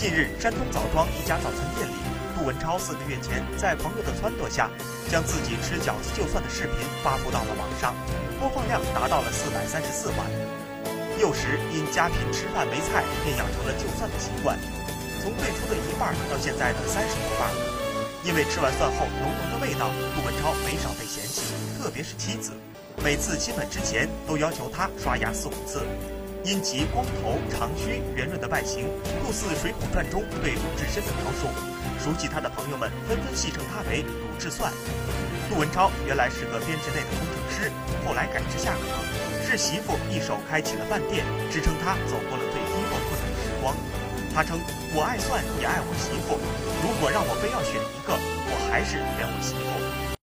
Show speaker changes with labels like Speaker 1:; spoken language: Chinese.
Speaker 1: 近日，山东枣庄一家早餐店里，杜文超四个月前在朋友的撺掇下，将自己吃饺子就蒜的视频发布到了网上，播放量达到了四百三十四万。幼时因家贫吃饭没菜，便养成了就蒜的习惯，从最初的一半到现在的三十多瓣。因为吃完蒜后浓浓的味道，杜文超没少被嫌弃，特别是妻子，每次亲吻之前都要求他刷牙四五次。因其光头、长须、圆润的外形，酷似《水浒传》中对鲁智深的描述，熟悉他的朋友们纷纷戏称他为鲁智算。杜文超原来是个编制内的工程师，后来改制下岗，是媳妇一手开启了饭店，支撑他走过了最低落困难的时光。他称：“我爱蒜，也爱我媳妇。如果让我非要选一个，我还是选我媳妇。”